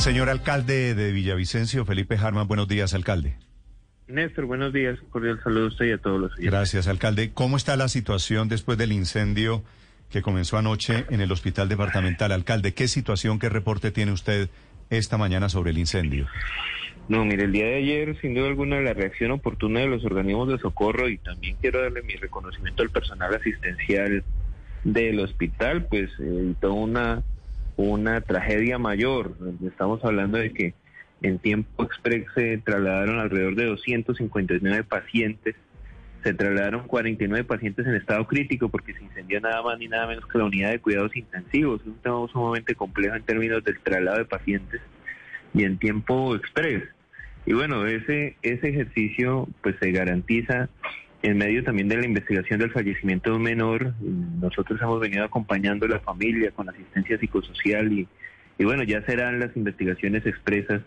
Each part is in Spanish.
Señor alcalde de Villavicencio, Felipe Harman, buenos días, alcalde. Néstor, buenos días. Cordial saludo a usted y a todos los oyentes. Gracias, alcalde. ¿Cómo está la situación después del incendio que comenzó anoche en el hospital departamental? Alcalde, ¿qué situación, qué reporte tiene usted esta mañana sobre el incendio? No, mire, el día de ayer, sin duda alguna, la reacción oportuna de los organismos de socorro y también quiero darle mi reconocimiento al personal asistencial del hospital, pues evitó una, una tragedia mayor. Estamos hablando de que en tiempo express se trasladaron alrededor de 259 pacientes, se trasladaron 49 pacientes en estado crítico porque se incendió nada más ni nada menos que la unidad de cuidados intensivos. Es un tema sumamente complejo en términos del traslado de pacientes y en tiempo express. Y bueno, ese, ese ejercicio pues se garantiza en medio también de la investigación del fallecimiento de un menor. Nosotros hemos venido acompañando a la familia con asistencia psicosocial y, y bueno, ya serán las investigaciones expresas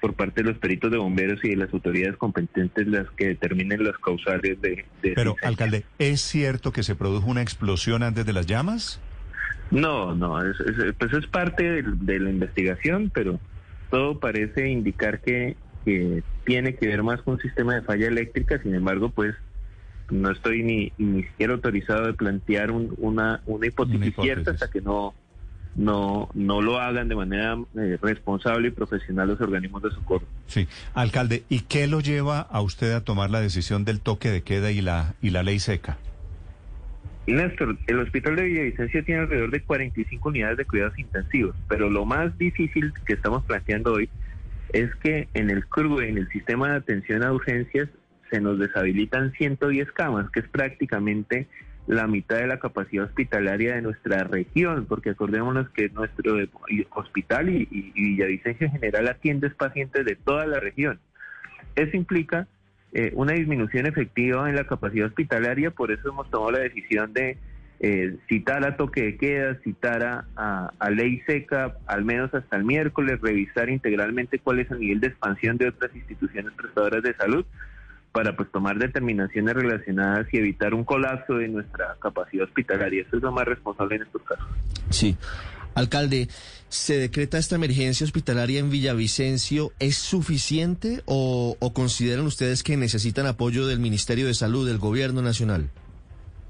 por parte de los peritos de bomberos y de las autoridades competentes las que determinen las causales de... de Pero, alcalde, ¿es cierto que se produjo una explosión antes de las llamas? No, no, es, es, pues es parte de, de, la investigación, pero todo parece indicar que, que, tiene que ver más con un sistema de falla eléctrica, sin embargo, pues no estoy ni, ni siquiera autorizado de plantear un, una, una hipótesis, una hipótesis cierta hasta que no no, no lo hagan de manera eh, responsable y profesional los organismos de socorro. Sí, alcalde, ¿y qué lo lleva a usted a tomar la decisión del toque de queda y la, y la ley seca? Néstor, el hospital de Villavicencio tiene alrededor de 45 unidades de cuidados intensivos, pero lo más difícil que estamos planteando hoy es que en el CRUE, en el sistema de atención a urgencias, se nos deshabilitan 110 camas, que es prácticamente la mitad de la capacidad hospitalaria de nuestra región, porque acordémonos que nuestro hospital y, y, y general atiende pacientes de toda la región. Eso implica eh, una disminución efectiva en la capacidad hospitalaria, por eso hemos tomado la decisión de eh, citar a toque de queda, citar a, a, a, ley seca, al menos hasta el miércoles, revisar integralmente cuál es el nivel de expansión de otras instituciones prestadoras de salud para pues tomar determinaciones relacionadas y evitar un colapso de nuestra capacidad hospitalaria. Eso es lo más responsable en estos casos. Sí. Alcalde, ¿se decreta esta emergencia hospitalaria en Villavicencio? ¿Es suficiente o, o, consideran ustedes que necesitan apoyo del Ministerio de Salud, del Gobierno Nacional?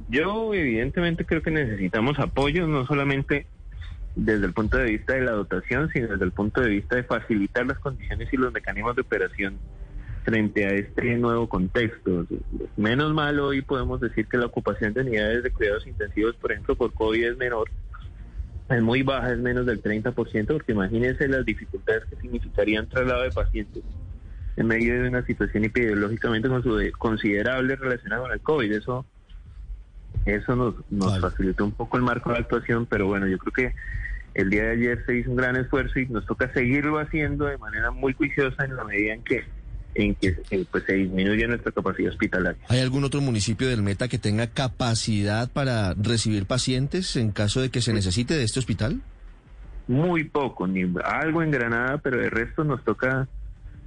Yo evidentemente creo que necesitamos apoyo, no solamente desde el punto de vista de la dotación, sino desde el punto de vista de facilitar las condiciones y los mecanismos de operación frente a este nuevo contexto. Menos mal hoy podemos decir que la ocupación de unidades de cuidados intensivos, por ejemplo, por COVID es menor, es muy baja, es menos del 30%, porque imagínense las dificultades que significarían traslado de pacientes en medio de una situación epidemiológicamente considerable relacionada con el COVID. Eso, eso nos, nos facilitó un poco el marco de actuación, pero bueno, yo creo que el día de ayer se hizo un gran esfuerzo y nos toca seguirlo haciendo de manera muy juiciosa en la medida en que en que eh, pues, se disminuye nuestra capacidad hospitalaria. ¿Hay algún otro municipio del Meta que tenga capacidad para recibir pacientes en caso de que se necesite de este hospital? Muy poco, ni algo en Granada, pero el resto nos toca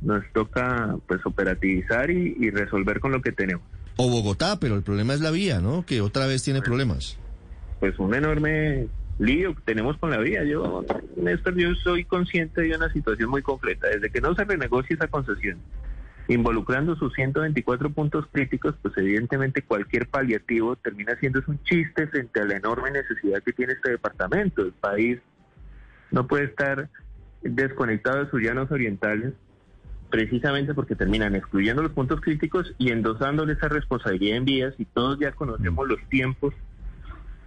nos toca pues operativizar y, y resolver con lo que tenemos. O Bogotá, pero el problema es la vía, ¿no? Que otra vez tiene pues, problemas. Pues un enorme lío que tenemos con la vía. Yo, Néstor, yo soy consciente de una situación muy concreta. Desde que no se renegocie esa concesión, involucrando sus 124 puntos críticos, pues evidentemente cualquier paliativo termina siendo un chiste frente a la enorme necesidad que tiene este departamento. El país no puede estar desconectado de sus llanos orientales precisamente porque terminan excluyendo los puntos críticos y endosándole esa responsabilidad en vías y todos ya conocemos los tiempos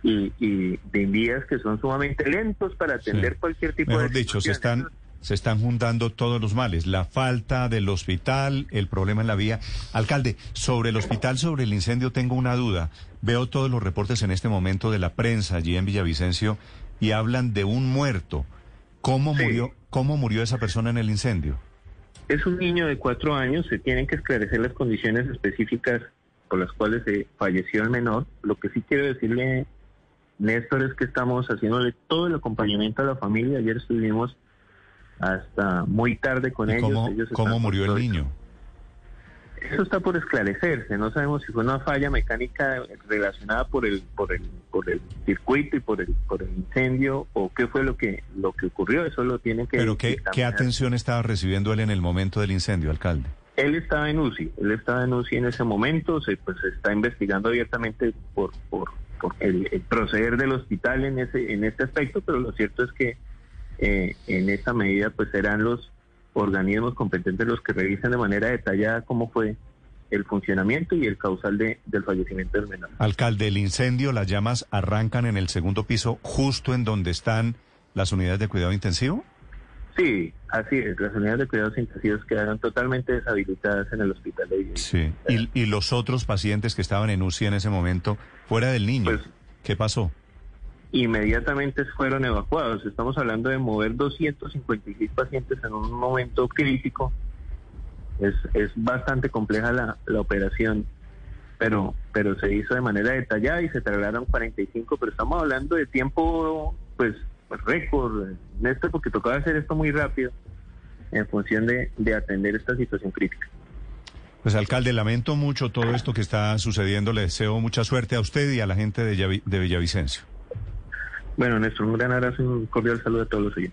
y, y de vías que son sumamente lentos para atender sí. cualquier tipo Mejor de... dicho, se están se están juntando todos los males, la falta del hospital, el problema en la vía. Alcalde, sobre el hospital, sobre el incendio, tengo una duda. Veo todos los reportes en este momento de la prensa allí en Villavicencio y hablan de un muerto. ¿Cómo, sí. murió, ¿Cómo murió esa persona en el incendio? Es un niño de cuatro años, se tienen que esclarecer las condiciones específicas por las cuales se falleció el menor. Lo que sí quiero decirle, Néstor, es que estamos haciéndole todo el acompañamiento a la familia. Ayer estuvimos hasta muy tarde con ellos. ¿Cómo, ellos ¿cómo murió el niño? Eso está por esclarecerse. No sabemos si fue una falla mecánica relacionada por el por el por el circuito y por el por el incendio o qué fue lo que lo que ocurrió. Eso lo tienen que. Pero qué, qué atención estaba recibiendo él en el momento del incendio, alcalde. Él estaba en UCI. Él estaba en UCI en ese momento. Se pues está investigando abiertamente por por, por el, proceder del hospital en ese en este aspecto. Pero lo cierto es que eh, en esa medida pues eran los organismos competentes los que revisen de manera detallada cómo fue el funcionamiento y el causal de, del fallecimiento del menor. Alcalde, el incendio, las llamas arrancan en el segundo piso, justo en donde están las unidades de cuidado intensivo. Sí, así es. Las unidades de cuidados intensivos quedaron totalmente deshabilitadas en el hospital de Villa. Sí. ¿Y, ¿Y, los otros pacientes que estaban en UCI en ese momento, fuera del niño, pues, qué pasó? Inmediatamente fueron evacuados. Estamos hablando de mover 256 pacientes en un momento crítico. Es, es bastante compleja la, la operación, pero, pero se hizo de manera detallada y se trasladaron 45, pero estamos hablando de tiempo, pues, récord, Néstor, porque tocaba hacer esto muy rápido en función de, de atender esta situación crítica. Pues alcalde, lamento mucho todo esto que está sucediendo. Le deseo mucha suerte a usted y a la gente de, Villavicencio. Bueno, Néstor, un gran abrazo y un cordial saludo a todos los oyentes.